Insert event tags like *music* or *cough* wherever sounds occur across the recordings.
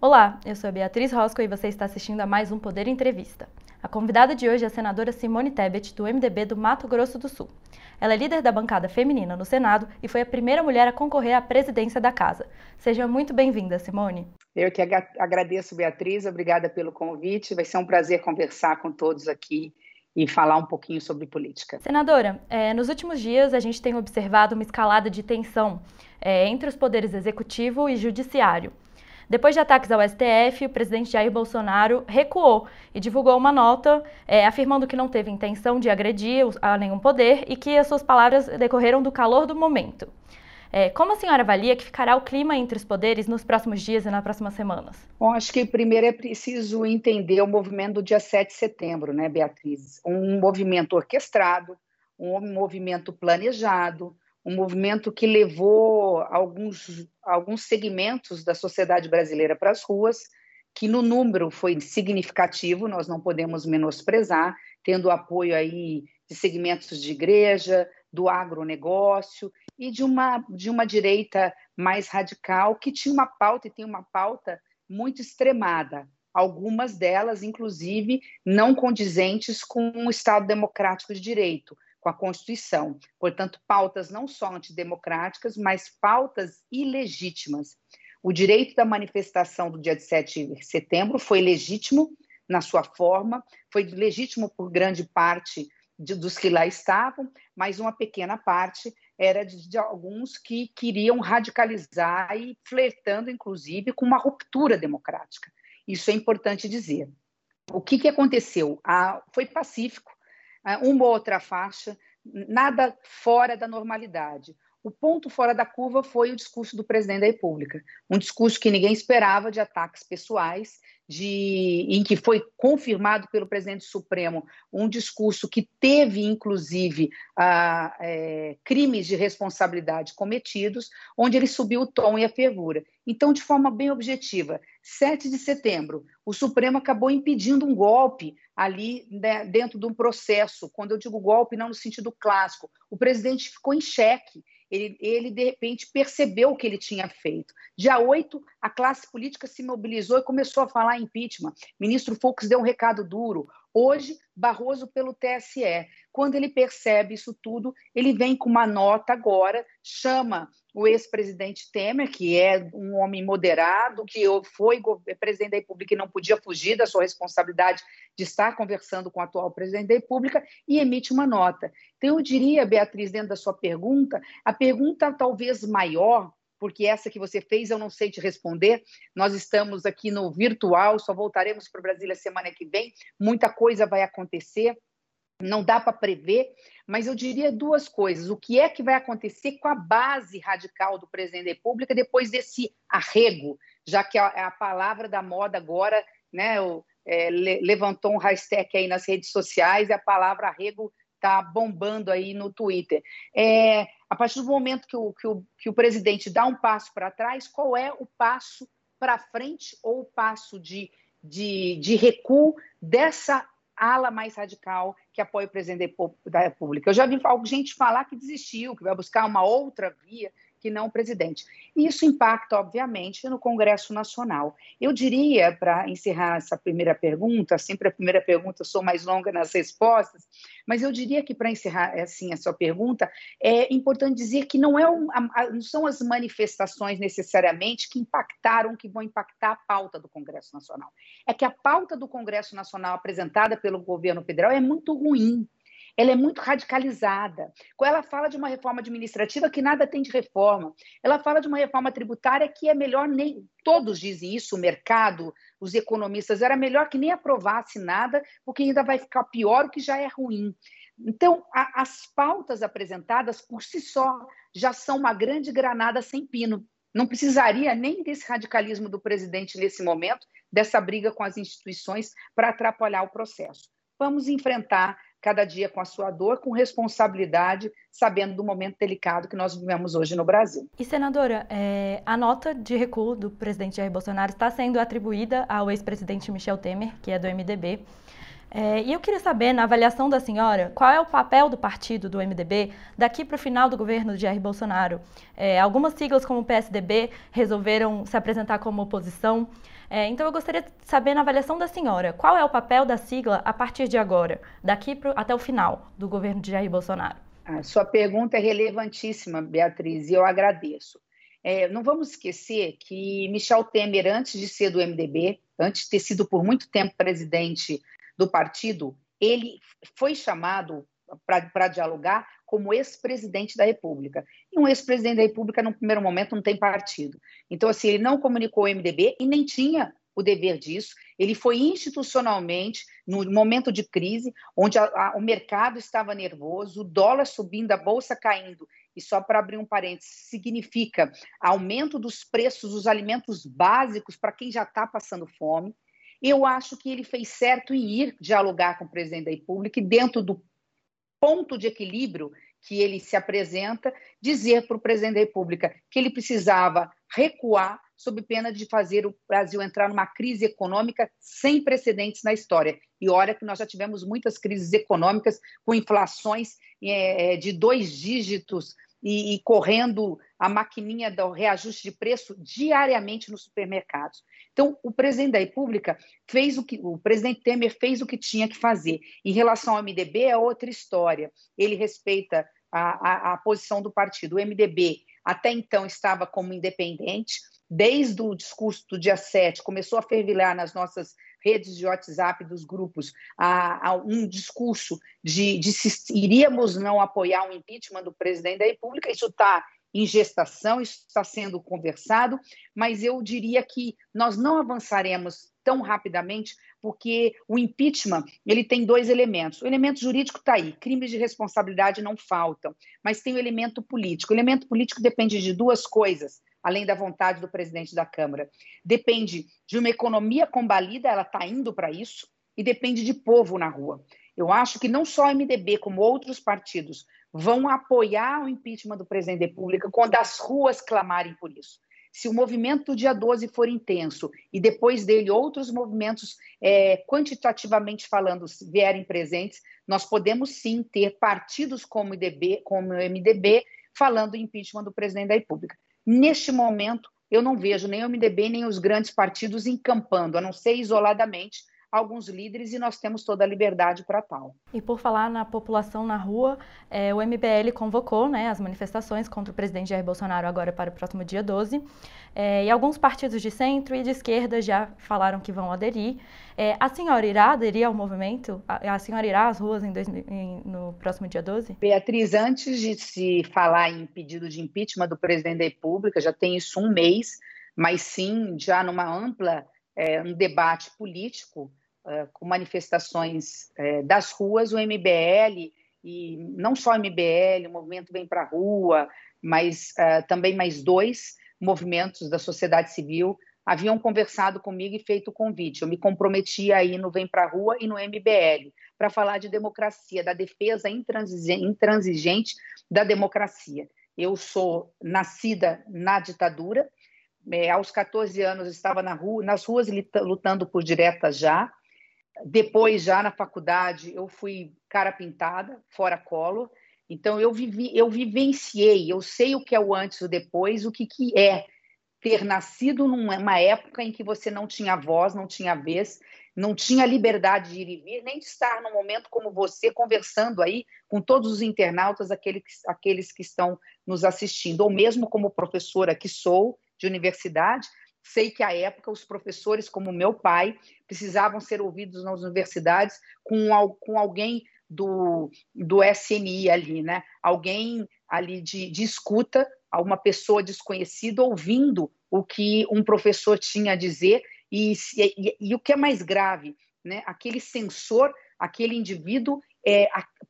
Olá, eu sou a Beatriz Rosco e você está assistindo a mais um Poder Entrevista. A convidada de hoje é a senadora Simone Tebet, do MDB do Mato Grosso do Sul. Ela é líder da bancada feminina no Senado e foi a primeira mulher a concorrer à presidência da casa. Seja muito bem-vinda, Simone. Eu que agradeço, Beatriz, obrigada pelo convite. Vai ser um prazer conversar com todos aqui e falar um pouquinho sobre política. Senadora, é, nos últimos dias a gente tem observado uma escalada de tensão é, entre os poderes executivo e judiciário. Depois de ataques ao STF, o presidente Jair Bolsonaro recuou e divulgou uma nota é, afirmando que não teve intenção de agredir a nenhum poder e que as suas palavras decorreram do calor do momento. É, como a senhora avalia que ficará o clima entre os poderes nos próximos dias e nas próximas semanas? Bom, acho que primeiro é preciso entender o movimento do dia 7 de setembro, né, Beatriz? Um movimento orquestrado, um movimento planejado, um movimento que levou alguns, alguns segmentos da sociedade brasileira para as ruas, que no número foi significativo, nós não podemos menosprezar, tendo apoio aí de segmentos de igreja, do agronegócio e de uma, de uma direita mais radical que tinha uma pauta e tem uma pauta muito extremada, algumas delas, inclusive, não condizentes com o Estado democrático de direito, com a Constituição. Portanto, pautas não só antidemocráticas, mas pautas ilegítimas. O direito da manifestação do dia de 7 de setembro foi legítimo na sua forma, foi legítimo por grande parte de, dos que lá estavam, mas uma pequena parte era de, de, alguns que queriam radicalizar e flertando, inclusive, com uma ruptura democrática. Isso é importante dizer. O que, que aconteceu? Ah, foi pacífico. Ah, uma ou outra faixa, nada fora da normalidade. O ponto fora da curva foi o discurso do presidente da República, um discurso que ninguém esperava de ataques pessoais, de, em que foi confirmado pelo presidente Supremo um discurso que teve, inclusive, a, é, crimes de responsabilidade cometidos, onde ele subiu o tom e a fervura. Então, de forma bem objetiva, 7 de setembro, o Supremo acabou impedindo um golpe ali né, dentro de um processo. Quando eu digo golpe, não no sentido clássico, o presidente ficou em xeque ele, ele, de repente percebeu o que ele tinha feito. Dia 8, a classe política se mobilizou e começou a falar impeachment. Ministro Fux deu um recado duro. Hoje, Barroso pelo TSE. Quando ele percebe isso tudo, ele vem com uma nota agora, chama o ex-presidente Temer, que é um homem moderado, que foi presidente da República e não podia fugir da sua responsabilidade de estar conversando com o atual presidente da República, e emite uma nota. Então, eu diria, Beatriz, dentro da sua pergunta, a pergunta talvez maior porque essa que você fez eu não sei te responder. Nós estamos aqui no virtual, só voltaremos para Brasília semana que vem. Muita coisa vai acontecer, não dá para prever, mas eu diria duas coisas. O que é que vai acontecer com a base radical do presidente da República depois desse arrego, já que é a palavra da moda agora, né, o, é, levantou um hashtag aí nas redes sociais e a palavra arrego está bombando aí no Twitter. É, a partir do momento que o, que o, que o presidente dá um passo para trás, qual é o passo para frente ou o passo de, de, de recuo dessa ala mais radical que apoia o presidente da República? Eu já vi gente falar que desistiu, que vai buscar uma outra via que não o presidente. E isso impacta, obviamente, no Congresso Nacional. Eu diria, para encerrar essa primeira pergunta, sempre a primeira pergunta eu sou mais longa nas respostas, mas eu diria que para encerrar assim a sua pergunta, é importante dizer que não, é um, não são as manifestações necessariamente que impactaram, que vão impactar a pauta do Congresso Nacional. É que a pauta do Congresso Nacional apresentada pelo governo federal é muito ruim ela é muito radicalizada. Ela fala de uma reforma administrativa que nada tem de reforma. Ela fala de uma reforma tributária que é melhor nem. Todos dizem isso, o mercado, os economistas, era melhor que nem aprovasse nada, porque ainda vai ficar pior, o que já é ruim. Então, a, as pautas apresentadas por si só já são uma grande granada sem pino. Não precisaria nem desse radicalismo do presidente nesse momento, dessa briga com as instituições para atrapalhar o processo. Vamos enfrentar cada dia com a sua dor, com responsabilidade, sabendo do momento delicado que nós vivemos hoje no Brasil. E, senadora, é, a nota de recuo do presidente Jair Bolsonaro está sendo atribuída ao ex-presidente Michel Temer, que é do MDB. É, e eu queria saber, na avaliação da senhora, qual é o papel do partido do MDB daqui para o final do governo de Jair Bolsonaro? É, algumas siglas, como o PSDB, resolveram se apresentar como oposição. É, então, eu gostaria de saber, na avaliação da senhora, qual é o papel da sigla a partir de agora, daqui pro, até o final do governo de Jair Bolsonaro? A sua pergunta é relevantíssima, Beatriz, e eu agradeço. É, não vamos esquecer que Michel Temer, antes de ser do MDB, antes de ter sido por muito tempo presidente do partido, ele foi chamado para dialogar como ex-presidente da República. E um ex-presidente da República, no primeiro momento, não tem partido. Então, assim, ele não comunicou o MDB e nem tinha o dever disso. Ele foi institucionalmente, no momento de crise, onde a, a, o mercado estava nervoso, o dólar subindo, a bolsa caindo. E só para abrir um parênteses, significa aumento dos preços dos alimentos básicos para quem já está passando fome. Eu acho que ele fez certo em ir dialogar com o presidente da República e, dentro do ponto de equilíbrio que ele se apresenta, dizer para o presidente da República que ele precisava recuar sob pena de fazer o Brasil entrar numa crise econômica sem precedentes na história. E olha que nós já tivemos muitas crises econômicas com inflações é, de dois dígitos e, e, correndo a maquininha do reajuste de preço diariamente nos supermercados. Então, o presidente da República fez o que o presidente Temer fez o que tinha que fazer. Em relação ao MDB é outra história. Ele respeita a, a, a posição do partido. O MDB até então estava como independente. Desde o discurso do dia 7, começou a fervilhar nas nossas redes de WhatsApp dos grupos a, a um discurso de, de se iríamos não apoiar o impeachment do presidente da República. Isso está em gestação, isso está sendo conversado, mas eu diria que nós não avançaremos tão rapidamente porque o impeachment ele tem dois elementos. O elemento jurídico está aí, crimes de responsabilidade não faltam, mas tem o elemento político. O elemento político depende de duas coisas além da vontade do presidente da Câmara. Depende de uma economia combalida, ela está indo para isso, e depende de povo na rua. Eu acho que não só o MDB, como outros partidos, vão apoiar o impeachment do presidente da República quando as ruas clamarem por isso. Se o movimento do dia 12 for intenso e depois dele outros movimentos, é, quantitativamente falando, vierem presentes, nós podemos sim ter partidos como o, MDB, como o MDB falando em impeachment do presidente da República. Neste momento, eu não vejo nem o MDB nem os grandes partidos encampando, a não ser isoladamente, alguns líderes e nós temos toda a liberdade para tal. E por falar na população na rua, é, o MBL convocou né, as manifestações contra o presidente Jair Bolsonaro agora para o próximo dia 12. É, e alguns partidos de centro e de esquerda já falaram que vão aderir. É, a senhora irá aderir ao movimento? A, a senhora irá às ruas em dois, em, no próximo dia 12? Beatriz, antes de se falar em pedido de impeachment do presidente da República, já tem isso um mês, mas sim já numa ampla é, um debate político com manifestações é, das ruas, o MBL, e não só o MBL, o movimento Vem para a Rua, mas uh, também mais dois movimentos da sociedade civil haviam conversado comigo e feito o convite. Eu me comprometi aí no Vem para a Rua e no MBL para falar de democracia, da defesa intransigente da democracia. Eu sou nascida na ditadura, é, aos 14 anos estava na rua, nas ruas lutando por direta já. Depois, já na faculdade, eu fui cara pintada, fora colo. Então, eu vivi, eu vivenciei, eu sei o que é o antes e o depois, o que, que é ter nascido numa época em que você não tinha voz, não tinha vez, não tinha liberdade de ir e vir, nem de estar num momento como você, conversando aí com todos os internautas, aqueles, aqueles que estão nos assistindo, ou mesmo como professora que sou, de universidade, sei que à época os professores, como meu pai, precisavam ser ouvidos nas universidades com, com alguém do, do SNI ali, né? Alguém ali de, de escuta, uma pessoa desconhecida ouvindo o que um professor tinha a dizer e, e, e o que é mais grave, né? Aquele censor, aquele indivíduo é,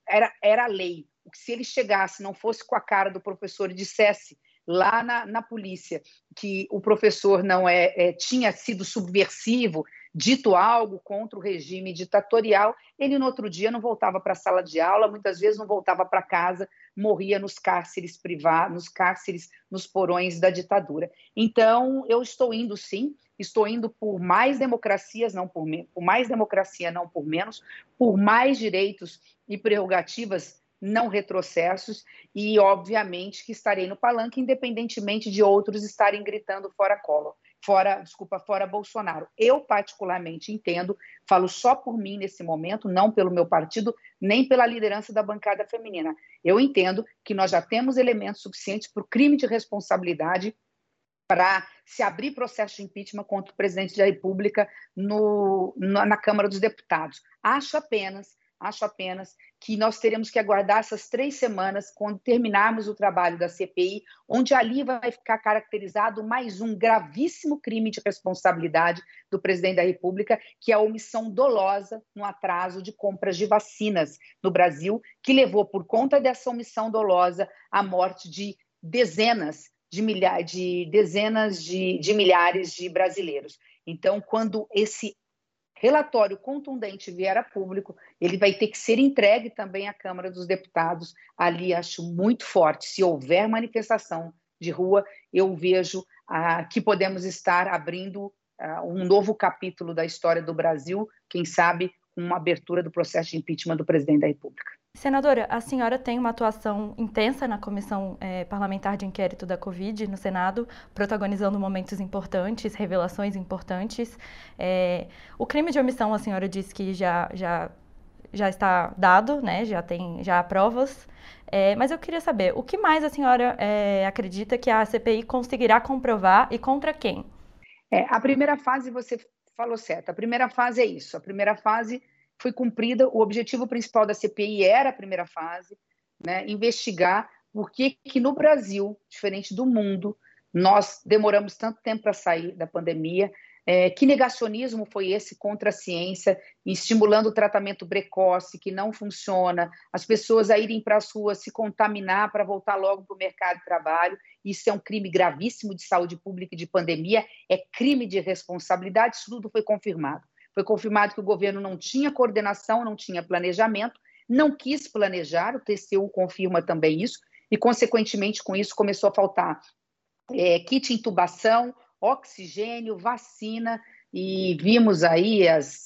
era, era a lei. Se ele chegasse, não fosse com a cara do professor e dissesse lá na, na polícia que o professor não é, é, tinha sido subversivo, dito algo contra o regime ditatorial, ele no outro dia não voltava para a sala de aula, muitas vezes não voltava para casa, morria nos cárceres privados, nos cárceres, nos porões da ditadura. Então, eu estou indo sim, estou indo por mais democracias, não por, por mais democracia, não por menos, por mais direitos e prerrogativas não retrocessos e, obviamente, que estarei no palanque, independentemente de outros estarem gritando fora colo, fora, desculpa, fora Bolsonaro. Eu, particularmente, entendo, falo só por mim nesse momento, não pelo meu partido, nem pela liderança da bancada feminina. Eu entendo que nós já temos elementos suficientes para o crime de responsabilidade para se abrir processo de impeachment contra o presidente da República no, na Câmara dos Deputados. Acho apenas acho apenas que nós teremos que aguardar essas três semanas, quando terminarmos o trabalho da CPI, onde ali vai ficar caracterizado mais um gravíssimo crime de responsabilidade do presidente da República, que é a omissão dolosa no atraso de compras de vacinas no Brasil, que levou, por conta dessa omissão dolosa, à morte de dezenas de, milhares, de dezenas de, de milhares de brasileiros. Então, quando esse relatório contundente vier a público, ele vai ter que ser entregue também à Câmara dos Deputados. Ali acho muito forte. Se houver manifestação de rua, eu vejo ah, que podemos estar abrindo ah, um novo capítulo da história do Brasil, quem sabe uma abertura do processo de impeachment do presidente da República. Senadora, a senhora tem uma atuação intensa na Comissão é, Parlamentar de Inquérito da Covid no Senado, protagonizando momentos importantes, revelações importantes. É, o crime de omissão, a senhora disse que já, já, já está dado, né? já tem já há provas. É, mas eu queria saber, o que mais a senhora acredita que a CPI conseguirá comprovar e contra quem? É, a primeira fase, você falou certo, a primeira fase é isso. A primeira fase foi cumprida. O objetivo principal da CPI era a primeira fase, né, investigar por que, que no Brasil, diferente do mundo, nós demoramos tanto tempo para sair da pandemia. É, que negacionismo foi esse contra a ciência, estimulando o tratamento precoce, que não funciona, as pessoas a irem para as ruas se contaminar para voltar logo para o mercado de trabalho. Isso é um crime gravíssimo de saúde pública e de pandemia, é crime de responsabilidade, isso tudo foi confirmado. Foi confirmado que o governo não tinha coordenação, não tinha planejamento, não quis planejar, o TCU confirma também isso, e, consequentemente, com isso começou a faltar é, kit intubação, oxigênio, vacina, e vimos aí as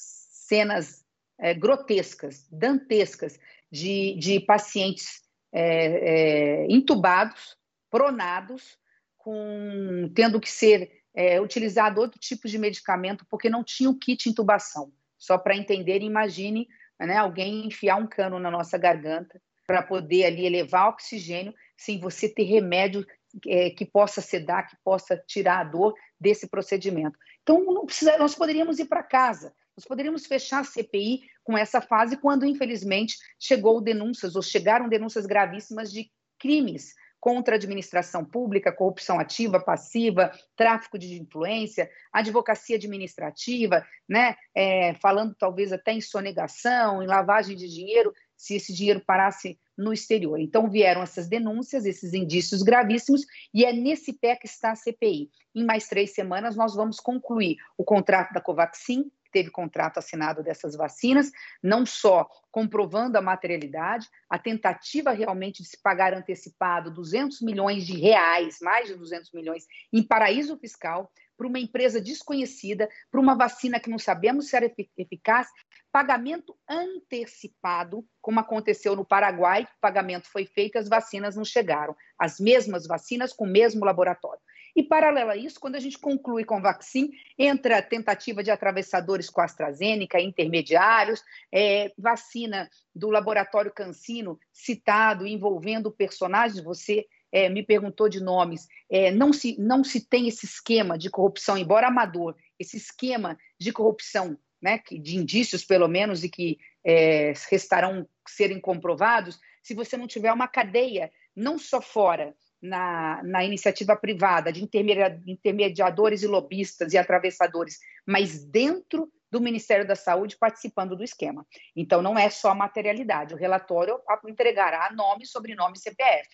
cenas é, grotescas, dantescas, de, de pacientes é, é intubados, pronados, com, tendo que ser é, utilizado outro tipo de medicamento porque não tinha o kit intubação. Só para entender, imagine né, alguém enfiar um cano na nossa garganta para poder ali elevar oxigênio sem você ter remédio é, que possa sedar, que possa tirar a dor desse procedimento. Então, precisa, nós poderíamos ir para casa, nós poderíamos fechar a CPI com essa fase quando, infelizmente, chegou denúncias ou chegaram denúncias gravíssimas de crimes contra a administração pública, corrupção ativa, passiva, tráfico de influência, advocacia administrativa, né? É, falando talvez até em sonegação, em lavagem de dinheiro, se esse dinheiro parasse no exterior. Então vieram essas denúncias, esses indícios gravíssimos, e é nesse pé que está a CPI. Em mais três semanas, nós vamos concluir o contrato da Covaxin, teve contrato assinado dessas vacinas, não só comprovando a materialidade, a tentativa realmente de se pagar antecipado 200 milhões de reais, mais de 200 milhões, em paraíso fiscal, para uma empresa desconhecida, para uma vacina que não sabemos se era eficaz, pagamento antecipado, como aconteceu no Paraguai, o pagamento foi feito, as vacinas não chegaram, as mesmas vacinas com o mesmo laboratório. E, paralelo a isso, quando a gente conclui com vacina, entra a tentativa de atravessadores com AstraZeneca, intermediários, é, vacina do laboratório Cancino, citado, envolvendo personagens, você é, me perguntou de nomes, é, não, se, não se tem esse esquema de corrupção, embora amador, esse esquema de corrupção, né, de indícios pelo menos, e que é, restarão serem comprovados, se você não tiver uma cadeia, não só fora na, na iniciativa privada de intermediadores e lobistas e atravessadores, mas dentro do Ministério da Saúde participando do esquema. Então, não é só materialidade. O relatório entregará nome, sobrenome e CPF.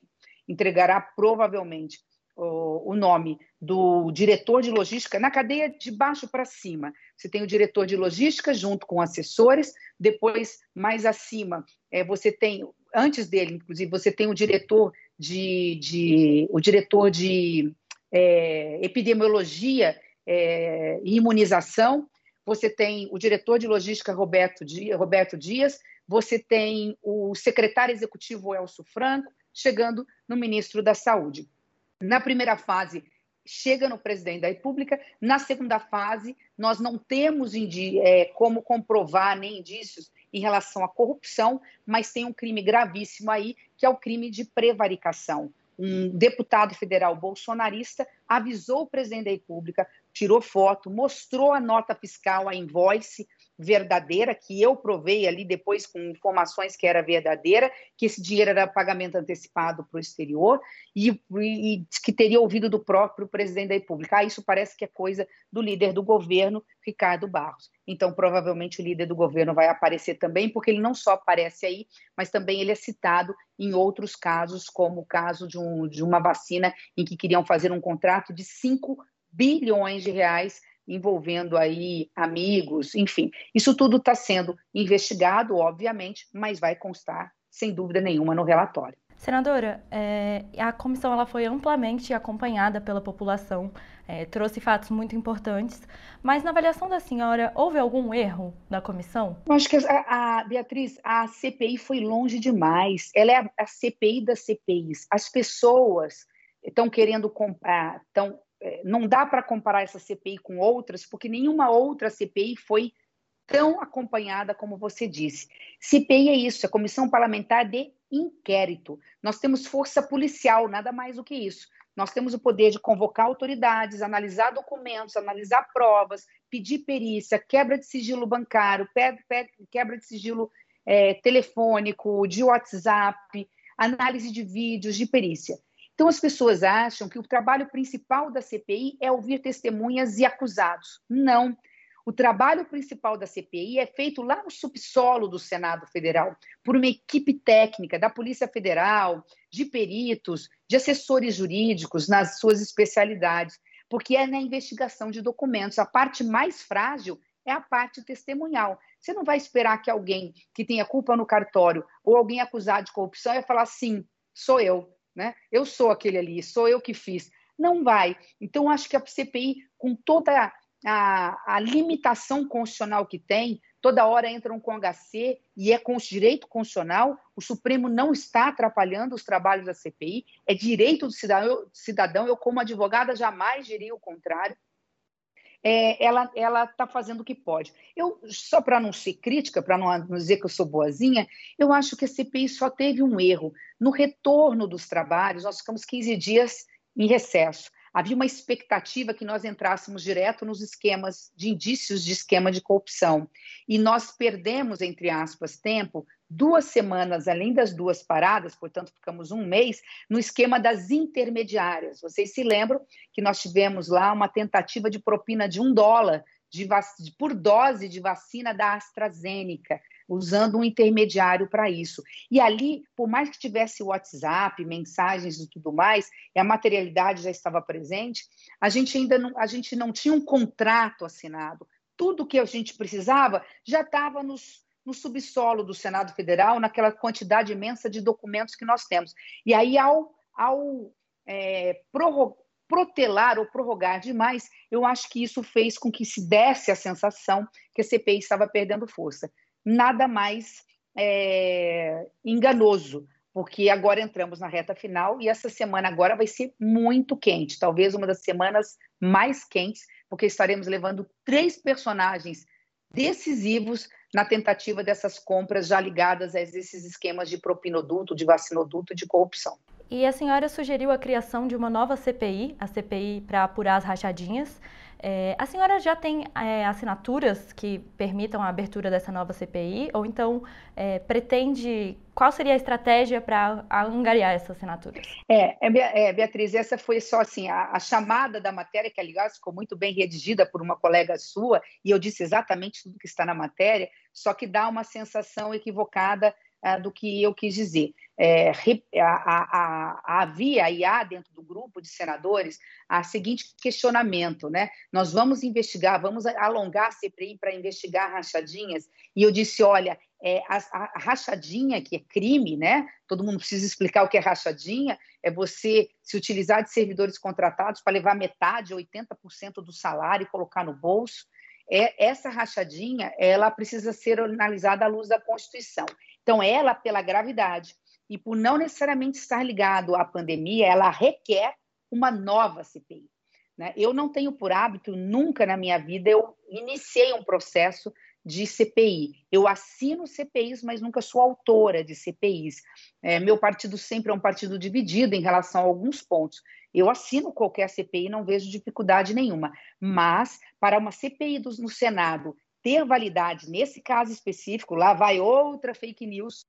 Entregará provavelmente o, o nome do diretor de logística na cadeia de baixo para cima. Você tem o diretor de logística junto com assessores, depois, mais acima, é, você tem, antes dele, inclusive, você tem o diretor de, de o diretor de é, epidemiologia é, e imunização, você tem o diretor de logística Roberto Dias, Roberto Dias, você tem o secretário executivo Elcio Franco, chegando no ministro da Saúde. Na primeira fase, chega no presidente da República. Na segunda fase, nós não temos é, como comprovar nem indícios em relação à corrupção, mas tem um crime gravíssimo aí, que é o crime de prevaricação. Um deputado federal bolsonarista avisou o presidente da República, tirou foto, mostrou a nota fiscal, a invoice, verdadeira, que eu provei ali depois com informações que era verdadeira, que esse dinheiro era pagamento antecipado para o exterior e, e, que teria ouvido do próprio presidente da República. Ah, isso parece que é coisa do líder do governo, Ricardo Barros. Então, provavelmente o líder do governo vai aparecer também, porque ele não só aparece aí, mas também ele é citado em outros casos, como o caso de, um, de uma vacina em que queriam fazer um contrato de 5 bilhões de reais envolvendo aí amigos, enfim. Isso tudo está sendo investigado, obviamente, mas vai constar, sem dúvida nenhuma, no relatório. Senadora, é, a comissão ela foi amplamente acompanhada pela população, é, trouxe fatos muito importantes, mas na avaliação da senhora, houve algum erro da comissão? Eu acho que a, a Beatriz, a CPI foi longe demais. Ela é a, a CPI das CPIs. As pessoas estão querendo comprar, estão não dá para comparar essa CPI com outras, porque nenhuma outra CPI foi tão acompanhada como você disse. CPI é isso, é Comissão Parlamentar de Inquérito. Nós temos força policial, nada mais do que isso. Nós temos o poder de convocar autoridades, analisar documentos, analisar provas, pedir perícia, quebra de sigilo bancário, quebra de sigilo é, telefônico, de WhatsApp, análise de vídeos, de perícia. Então, as pessoas acham que o trabalho principal da CPI é ouvir testemunhas e acusados. Não. O trabalho principal da CPI é feito lá no subsolo do Senado Federal, por uma equipe técnica da Polícia Federal, de peritos, de assessores jurídicos nas suas especialidades, porque é na investigação de documentos. A parte mais frágil é a parte testemunhal. Você não vai esperar que alguém que tenha culpa no cartório ou alguém acusado de corrupção vai falar sim, sou eu né? Eu sou aquele ali, sou eu que fiz. Não vai. Então, acho que a CPI, com toda a, a, limitação constitucional que tem, toda hora entram com HC e é com o direito constitucional, o Supremo não está atrapalhando os trabalhos da CPI, é direito do cidadão, cidadão eu como advogada jamais diria o contrário, é, ela ela está fazendo o que pode. Eu só para não ser crítica, para não, não dizer que eu sou boazinha, eu acho que a CPI só teve um erro no retorno dos trabalhos. Nós ficamos 15 dias em recesso. Havia uma expectativa que nós entrássemos direto nos esquemas de indícios de esquema de corrupção. E nós perdemos, entre aspas, tempo duas semanas, além das duas paradas, portanto, ficamos um mês, no esquema das intermediárias. Vocês se lembram que nós tivemos lá uma tentativa de propina de um dólar de de, por dose de vacina da AstraZeneca, usando um intermediário para isso. E ali, por mais que tivesse WhatsApp, mensagens e tudo mais, e a materialidade já estava presente, a gente ainda não, a gente não tinha um contrato assinado. Tudo que a gente precisava já estava nos no subsolo do Senado Federal, naquela quantidade imensa de documentos que nós temos. E aí, ao, ao é, protelar ou prorrogar demais, eu acho que isso fez com que se desse a sensação que a CPI estava perdendo força. Nada mais é, enganoso, porque agora entramos na reta final e essa semana agora vai ser muito quente, talvez uma das semanas mais quentes, porque estaremos levando três personagens decisivos na tentativa dessas compras já ligadas a esses esquemas de propinoduto, de vacinoduto e de corrupção. E a senhora sugeriu a criação de uma nova CPI, a CPI para apurar as rachadinhas. É, a senhora já tem é, assinaturas que permitam a abertura dessa nova CPI? Ou então é, pretende. Qual seria a estratégia para angariar essas assinaturas? É, é, é, Beatriz, essa foi só assim: a, a, chamada da matéria, que aliás ficou muito bem redigida por uma colega sua, e eu disse exatamente tudo que está na matéria, só que dá uma sensação equivocada uh, do que eu quis dizer. É, havia e há dentro do grupo de senadores a seguinte questionamento, né? Nós vamos investigar, vamos alongar a CPI para investigar rachadinhas. E eu disse, olha, é, a, a, rachadinha, que é crime, né? Todo mundo precisa explicar o que é rachadinha, é você se utilizar de servidores contratados para levar metade, 80% do salário e colocar no bolso. É, essa rachadinha, ela precisa ser analisada à luz da Constituição. Então, ela, pela gravidade, e por não necessariamente estar ligado à pandemia, ela requer uma nova CPI. Né? Eu não tenho por hábito, nunca na minha vida, eu iniciei um processo de CPI. Eu assino CPIs, mas nunca sou autora de CPIs. É, meu partido sempre é um partido dividido em relação a alguns pontos. Eu assino qualquer CPI, não vejo dificuldade nenhuma. Mas, para uma CPI do, no Senado ter validade, nesse caso específico, lá vai outra fake news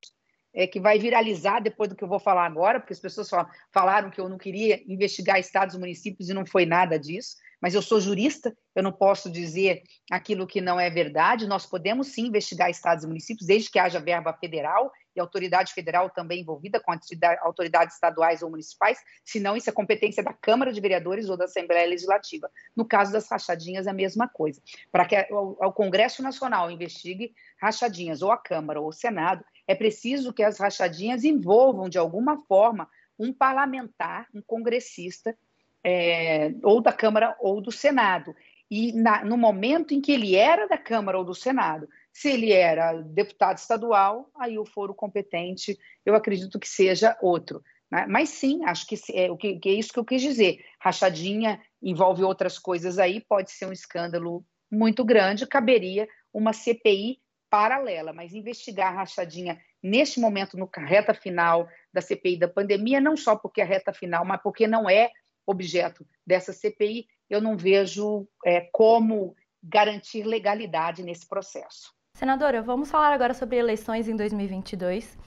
é, que vai viralizar depois do que eu vou falar agora, porque as pessoas falaram que eu não queria investigar estados e municípios e não foi nada disso. Mas eu sou jurista, eu não posso dizer aquilo que não é verdade. Nós podemos sim investigar estados e municípios, desde que haja verba federal e autoridade federal também envolvida com autoridades estaduais ou municipais, senão isso é competência da Câmara de Vereadores ou da Assembleia Legislativa. No caso das rachadinhas, a mesma coisa. Para que o Congresso Nacional investigue rachadinhas, ou a Câmara ou o Senado, é preciso que as rachadinhas envolvam, de alguma forma, um parlamentar, um congressista, é, ou da Câmara ou do Senado. E na, no momento em que ele era da Câmara ou do Senado, se ele era deputado estadual, aí o foro competente, eu acredito que seja outro. Né? Mas sim, acho que é, o que, que é isso que eu quis dizer. Rachadinha envolve outras coisas aí, pode ser um escândalo muito grande, caberia uma CPI paralela, mas investigar a rachadinha neste momento, no reta final da CPI da pandemia, não só porque é reta final, mas porque não é objeto dessa CPI, eu não vejo é, como garantir legalidade nesse processo. Senadora, vamos falar agora sobre eleições em 2022.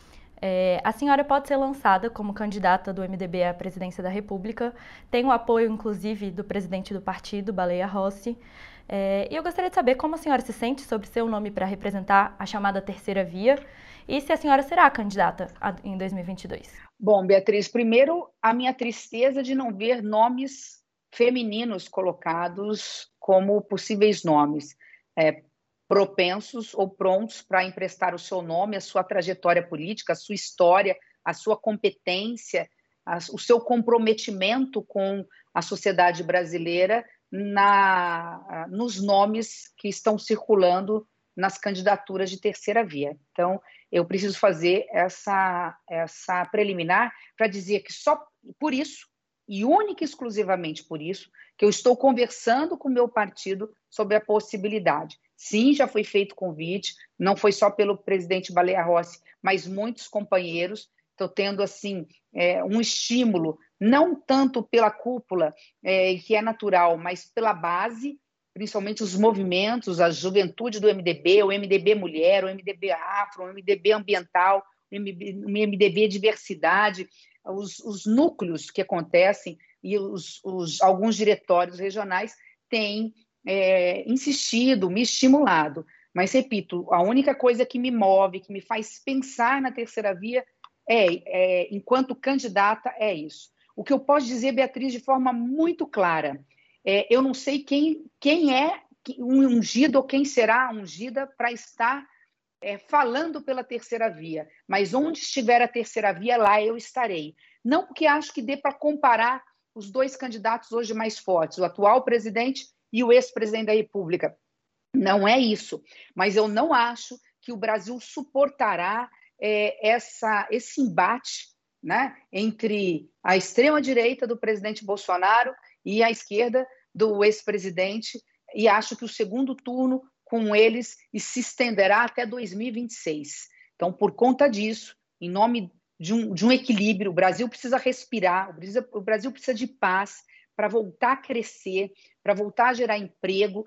É, a senhora pode ser lançada como candidata do MDB à presidência da República, tem o apoio, inclusive, do presidente do partido, Baleia Rossi. É, e eu gostaria de saber como a senhora se sente sobre seu nome para representar a chamada terceira via e se a senhora será candidata em 2022. Bom, Beatriz, primeiro a minha tristeza de não ver nomes femininos colocados como possíveis nomes. É, propensos ou prontos para emprestar o seu nome, a sua trajetória política, a sua história, a sua competência, a, o seu comprometimento com a sociedade brasileira na, nos nomes que estão circulando nas candidaturas de terceira via. Então, eu preciso fazer essa, essa preliminar para dizer que só por isso, e única e exclusivamente por isso, que eu estou conversando com o meu partido sobre a possibilidade. Sim, já foi feito convite, não foi só pelo presidente Baleia Rossi, mas muitos companheiros. Estou tendo, assim, é, um estímulo não tanto pela cúpula, é, que é natural, mas pela base, principalmente os movimentos, a juventude do MDB, o MDB Mulher, o MDB Afro, o MDB Ambiental, o MDB Diversidade, os, os núcleos que acontecem e os, os, alguns diretórios regionais têm é, insistido, me estimulado. Mas, repito, a única coisa que me move, que me faz pensar na terceira via, é, é enquanto candidata, é isso. O que eu posso dizer, Beatriz, de forma muito clara, é, eu não sei quem, quem é um ungido ou quem será ungida para estar é, falando pela terceira via, mas onde estiver a terceira via, lá eu estarei. Não porque acho que dê para comparar os dois candidatos hoje mais fortes, o atual presidente e o ex-presidente da República. Não é isso, mas eu não acho que o Brasil suportará é, essa, esse embate né, entre a extrema-direita do presidente Bolsonaro e a esquerda do ex-presidente, e acho que o segundo turno com eles se estenderá até 2026. Então, por conta disso, em nome de um, de um equilíbrio, o Brasil precisa respirar, o Brasil, o Brasil precisa de paz para voltar a crescer, para voltar a gerar emprego,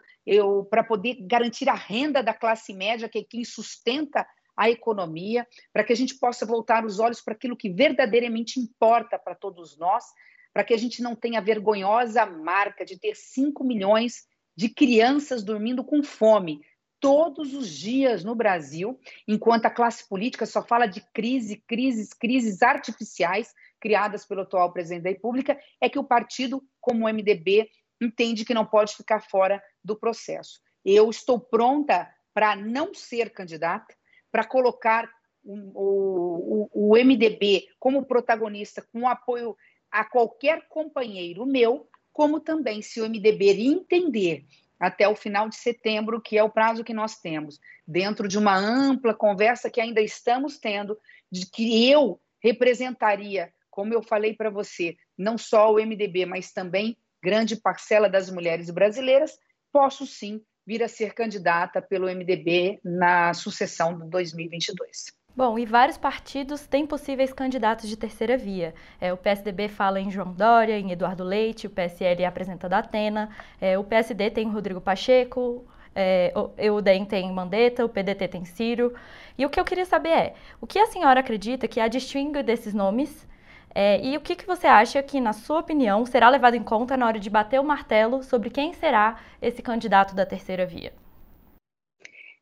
para poder garantir a renda da classe média, que é quem sustenta a economia, para que a gente possa voltar os olhos para aquilo que verdadeiramente importa para todos nós, para que a gente não tenha a vergonhosa marca de ter 5 milhões de crianças dormindo com fome. todos os dias no Brasil, enquanto a classe política só fala de crise, crises, crises artificiais criadas pelo atual presidente da República, é que o partido, como o MDB, entende que não pode ficar fora do processo. Eu estou pronta para não ser candidata, para colocar o, o, o, MDB como protagonista, com apoio a qualquer companheiro meu, como também se o MDB entender até o final de setembro, que é o prazo que nós temos, dentro de uma ampla conversa que ainda estamos tendo, de que eu representaria, como eu falei para você, não só o MDB, mas também grande parcela das mulheres brasileiras, posso sim vir a ser candidata pelo MDB na sucessão de 2022. Bom, e vários partidos têm possíveis candidatos de terceira via. É, o PSDB fala em João Dória, em Eduardo Leite, o PSL apresenta da Atena, é, o PSD tem Rodrigo Pacheco, é, o UDEM tem Mandetta, o PDT tem Ciro. E o que eu queria saber é, o que a senhora acredita que há distingue desses nomes é, e o que, que você acha que, na sua opinião, será levado em conta na hora de bater o martelo sobre quem será esse candidato da terceira via?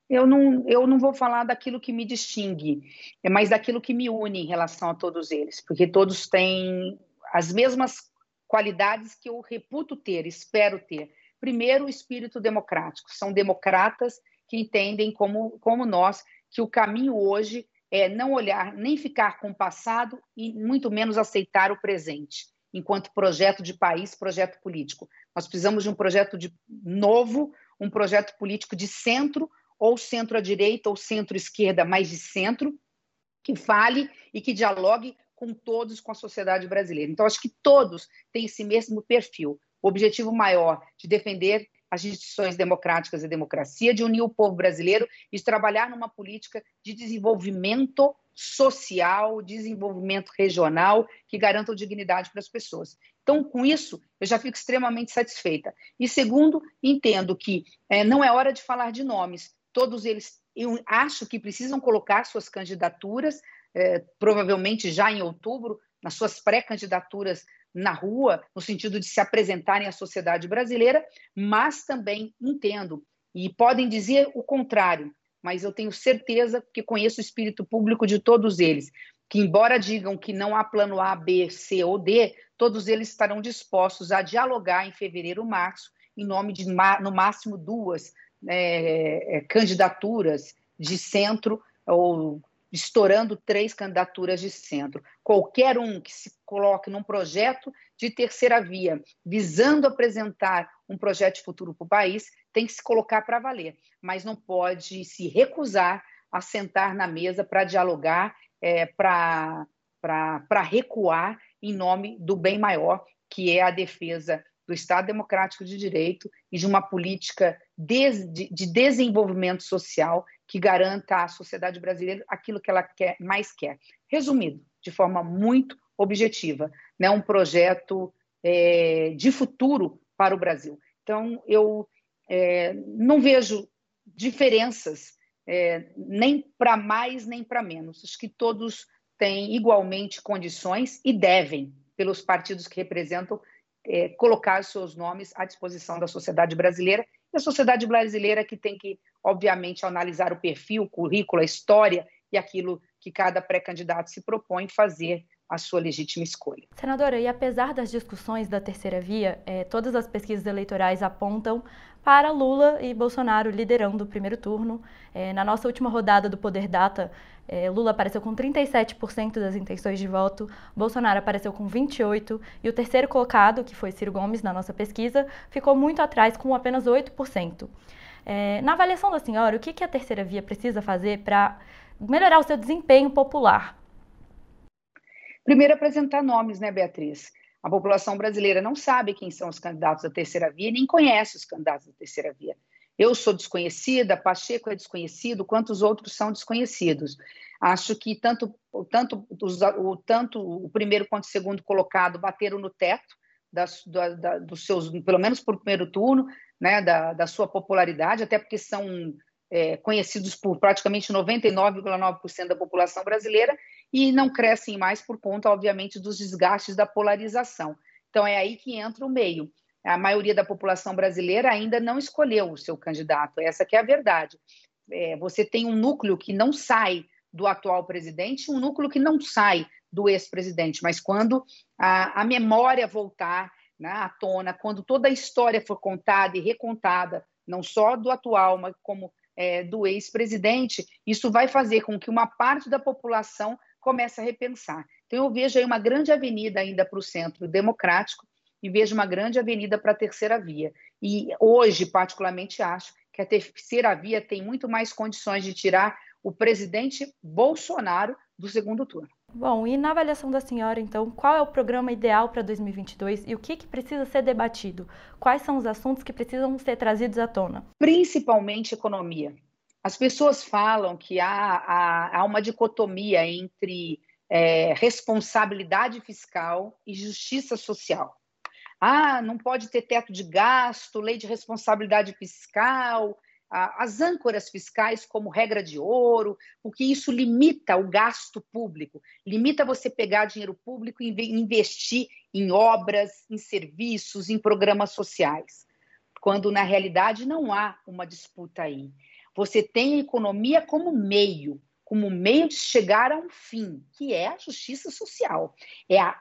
eu não, eu não vou falar daquilo que me distingue, é mais daquilo que me une em relação a todos eles, porque todos têm as mesmas qualidades que eu reputo ter, espero ter. Primeiro, o espírito democrático. São democratas que entendem, como, como nós, que o caminho hoje é não olhar, nem ficar com o passado e muito menos aceitar o presente, enquanto projeto de país, projeto político. Nós precisamos de um projeto de novo, um projeto político de centro, ou centro à direita ou centro-esquerda, mais de centro, que fale e que dialogue com todos, com a sociedade brasileira. Então, acho que todos têm esse mesmo perfil. O objetivo maior de defender as instituições democráticas e democracia, de unir o povo brasileiro e de trabalhar numa política de desenvolvimento social, desenvolvimento regional que garanta dignidade para as pessoas. Então, com isso, eu já fico extremamente satisfeita. E segundo, entendo que é, não é hora de falar de nomes, todos eles, eu acho que precisam colocar suas candidaturas, é, provavelmente já em outubro, nas suas pré-candidaturas na rua, no sentido de se apresentarem à sociedade brasileira, mas também entendo, e podem dizer o contrário, mas eu tenho certeza que conheço o espírito público de todos eles, que embora digam que não há plano A, B, C ou D, todos eles estarão dispostos a dialogar em fevereiro, março, em nome de no máximo duas é, candidaturas de centro ou estourando três candidaturas de centro. Qualquer um que se coloque num projeto de terceira via, visando apresentar um projeto de futuro para o país, tem que se colocar para valer, mas não pode se recusar a sentar na mesa para dialogar, é, para recuar em nome do bem maior, que é a defesa do Estado Democrático de Direito e de uma política de, de, desenvolvimento social que garanta à sociedade brasileira aquilo que ela quer, mais quer. Resumido, de forma muito objetiva, né? um projeto é, de futuro para o Brasil. Então, eu é, não vejo diferenças é, nem para mais nem para menos. Acho que todos têm igualmente condições e devem, pelos partidos que representam, é, colocar seus nomes à disposição da sociedade brasileira. E a sociedade brasileira que tem que, obviamente, analisar o perfil, o currículo, a história e aquilo que cada pré-candidato se propõe fazer a sua legítima escolha. Senadora, e apesar das discussões da terceira via, eh, todas as pesquisas eleitorais apontam para Lula e Bolsonaro liderando o primeiro turno. Eh, na nossa última rodada do Poder Data, eh, Lula apareceu com 37% das intenções de voto, Bolsonaro apareceu com 28% e o terceiro colocado, que foi Ciro Gomes na nossa pesquisa, ficou muito atrás com apenas 8%. Na avaliação da senhora, o que, que a terceira via precisa fazer para melhorar o seu desempenho popular Primeiro, apresentar nomes, né, Beatriz? A população brasileira não sabe quem são os candidatos da terceira via, nem conhece os candidatos da terceira via. Eu sou desconhecida, Pacheco é desconhecido, quantos outros são desconhecidos. Acho que tanto, tanto, os, o, tanto o primeiro quanto o segundo colocado bateram no teto das, da, da, dos seus, pelo menos por primeiro turno, né, da, da sua popularidade, até porque são é, conhecidos por praticamente 99,9% da população brasileira e não crescem mais por conta, obviamente, dos desgastes da polarização. Então, é aí que entra o meio. a maioria da população brasileira ainda não escolheu o seu candidato. Essa que é a verdade. É, você tem um núcleo que não sai do atual presidente, um núcleo que não sai do ex-presidente. Mas quando a, a memória voltar né, à tona, quando toda a história for contada e recontada, não só do atual, mas como é, do ex-presidente, isso vai fazer com que uma parte da população comece a repensar. Então, eu vejo aí uma grande avenida ainda para o centro democrático e vejo uma grande avenida para a terceira via. E hoje, particularmente, acho que a terceira via tem muito mais condições de tirar o presidente Bolsonaro do segundo turno. Bom, e na avaliação da senhora, então, qual é o programa ideal para 2022 e o que, que precisa ser debatido? Quais são os assuntos que precisam ser trazidos à tona? Principalmente economia. As pessoas falam que há, há, há uma dicotomia entre é, responsabilidade fiscal e justiça social. Ah, não pode ter teto de gasto, lei de responsabilidade fiscal, as âncoras fiscais como regra de ouro, porque isso limita o gasto público, limita você pegar dinheiro público e investir em obras, em serviços, em programas sociais, quando na realidade não há uma disputa aí. Você tem a economia como meio, como meio de chegar a um fim, que é a justiça social, é a,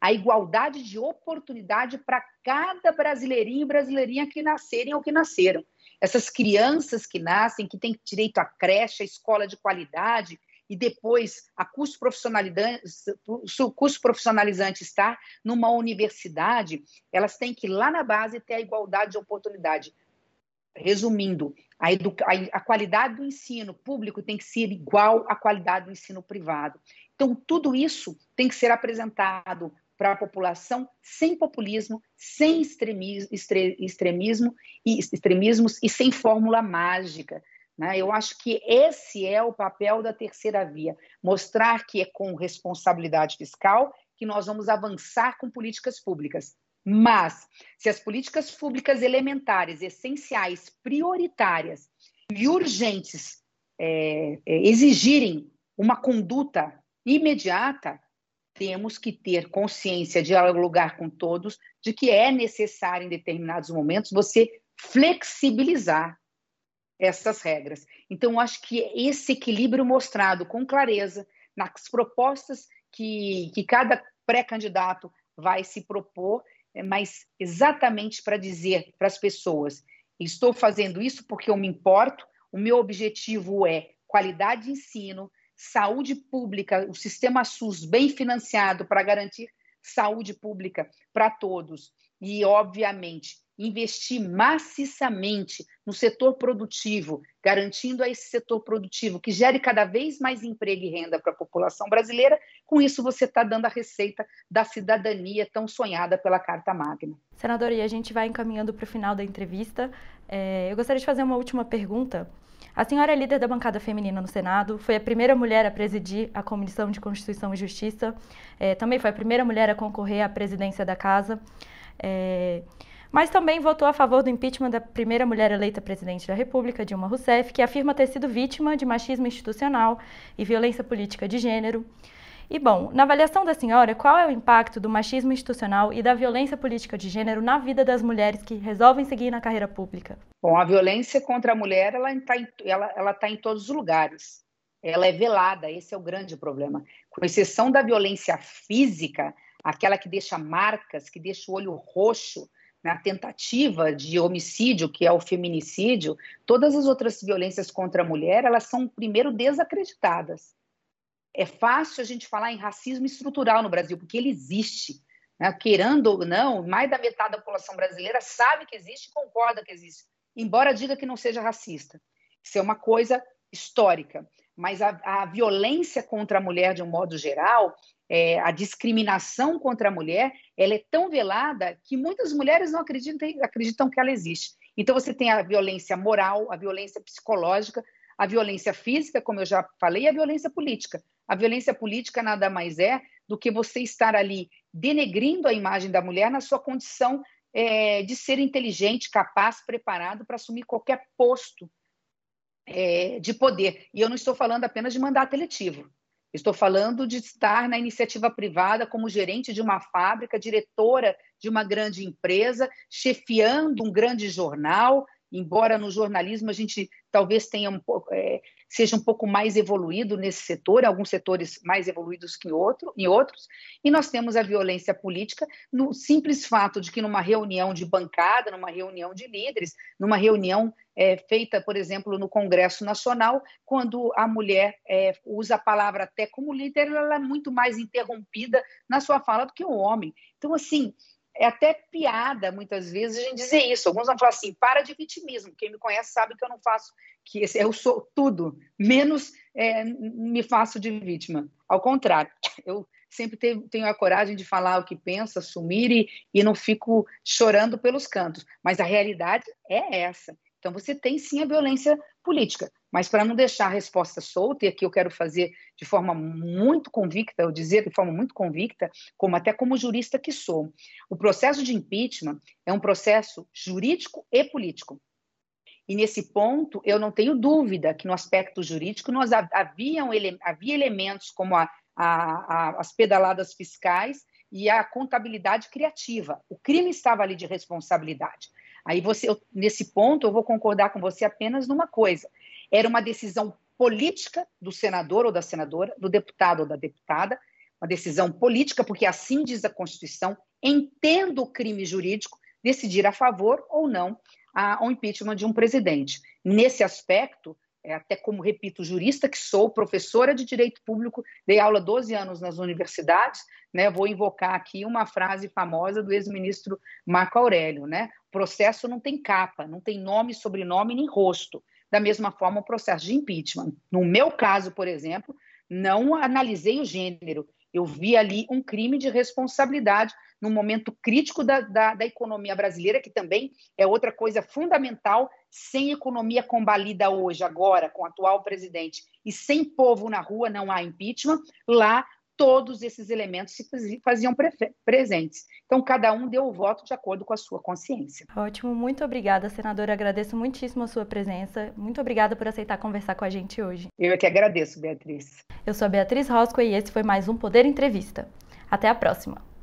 a igualdade de oportunidade para cada brasileirinho e brasileirinha que nascerem ou que nasceram essas crianças que nascem, que têm direito à creche, à escola de qualidade, e depois a curso profissionalizante, curso profissionalizante está numa universidade, elas têm que lá na base ter a igualdade de oportunidade. Resumindo, a, a, qualidade do ensino público tem que ser igual à qualidade do ensino privado. Então, tudo isso tem que ser apresentado para a população sem populismo, sem extremismo, e extremismos e sem fórmula mágica. Né? Eu acho que esse é o papel da terceira via, mostrar que é com responsabilidade fiscal que nós vamos avançar com políticas públicas. Mas, se as políticas públicas elementares, essenciais, prioritárias e urgentes é, exigirem uma conduta imediata, temos que ter consciência, dialogar com todos, de que é necessário, em determinados momentos, você flexibilizar essas regras. Então, acho que esse equilíbrio mostrado com clareza nas propostas que, que cada pré-candidato vai se propor, é mas exatamente para dizer para as pessoas: estou fazendo isso porque eu me importo, o meu objetivo é qualidade de ensino, saúde pública, o sistema SUS bem financiado para garantir saúde pública para todos e, obviamente, investir maciçamente no setor produtivo, garantindo a esse setor produtivo que gere cada vez mais emprego e renda para a população brasileira, com isso você está dando a receita da cidadania tão sonhada pela Carta Magna. Senadora, e a gente vai encaminhando para o final da entrevista. É, eu gostaria de fazer uma última pergunta. A senhora é líder da bancada feminina no Senado, foi a primeira mulher a presidir a Comissão de Constituição e Justiça, é, também foi a primeira mulher a concorrer à presidência da Casa, é, mas também votou a favor do impeachment da primeira mulher eleita presidente da República, Dilma Rousseff, que afirma ter sido vítima de machismo institucional e violência política de gênero. E bom, na avaliação da senhora, qual é o impacto do machismo institucional e da violência política de gênero na vida das mulheres que resolvem seguir na carreira pública? Bom, a violência contra a mulher ela está em, ela, ela tá em todos os lugares. Ela é velada, esse é o grande problema. Com exceção da violência física, aquela que deixa marcas, que deixa o olho roxo, na tentativa de homicídio, que é o feminicídio, todas as outras violências contra a mulher, elas são primeiro desacreditadas é fácil a gente falar em racismo estrutural no Brasil, porque ele existe. Né? Querendo ou não, mais da metade da população brasileira sabe que existe e concorda que existe, embora diga que não seja racista. Isso é uma coisa histórica. Mas a, a violência contra a mulher, de um modo geral, é, a discriminação contra a mulher, ela é tão velada que muitas mulheres não acreditam, acreditam que ela existe. Então, você tem a violência moral, a violência psicológica, a violência física, como eu já falei, e a violência política. A violência política nada mais é do que você estar ali denegrindo a imagem da mulher na sua condição é, de ser inteligente, capaz, preparado para assumir qualquer posto é, de poder. E eu não estou falando apenas de mandato eletivo. Estou falando de estar na iniciativa privada como gerente de uma fábrica, diretora de uma grande empresa, chefiando um grande jornal, embora no jornalismo a gente talvez tenha um pouco, é, seja um pouco mais evoluído nesse setor, alguns setores mais evoluídos que outro, em outros, e nós temos a violência política no simples fato de que numa reunião de bancada, numa reunião de líderes, numa reunião é, feita, por exemplo, no Congresso Nacional, quando a mulher é, usa a palavra até como líder, ela é muito mais interrompida na sua fala do que o homem. Então, assim, é até piada, muitas vezes, a gente dizer isso. Alguns vão falar assim, para de vitimismo. Quem me conhece sabe que eu não faço, que eu sou tudo, menos é, me faço de vítima. Ao contrário, *laughs* eu sempre tenho, a coragem de falar o que penso, assumir e, e não fico chorando pelos cantos. Mas a realidade é essa. Então, você tem sim a violência política, mas para não deixar a resposta solta, e aqui eu quero fazer de forma muito convicta, eu dizer de forma muito convicta, como até como jurista que sou, o processo de impeachment é um processo jurídico e político. E nesse ponto, eu não tenho dúvida que no aspecto jurídico nós haviam, havia elementos como a, a, a, as pedaladas fiscais e a contabilidade criativa. O crime estava ali de responsabilidade. Aí você, eu, nesse ponto, eu vou concordar com você apenas numa coisa: era uma decisão política do senador ou da senadora, do deputado ou da deputada, uma decisão política, porque assim diz a Constituição, entendo o crime jurídico, decidir a favor ou não ao impeachment de um presidente. Nesse aspecto, é, até como, repito, jurista que sou, professora de direito público, dei aula 12 anos nas universidades, né, vou invocar aqui uma frase famosa do ex-ministro Marco Aurélio, né, processo não tem capa, não tem nome, sobrenome nem rosto, da mesma forma o processo de impeachment. No meu caso, por exemplo, não analisei o gênero, eu vi ali um crime de responsabilidade num momento crítico da, da, da, economia brasileira, que também é outra coisa fundamental. Sem economia combalida hoje, agora, com o atual presidente, e sem povo na rua, não há impeachment. Lá, todos esses elementos se faziam presentes. Então, cada um deu o voto de acordo com a sua consciência. Ótimo, muito obrigada, senadora. Agradeço muitíssimo a sua presença. Muito obrigada por aceitar conversar com a gente hoje. Eu é que agradeço, Beatriz. Eu sou a Beatriz Rosco e esse foi mais um Poder Entrevista. Até a próxima.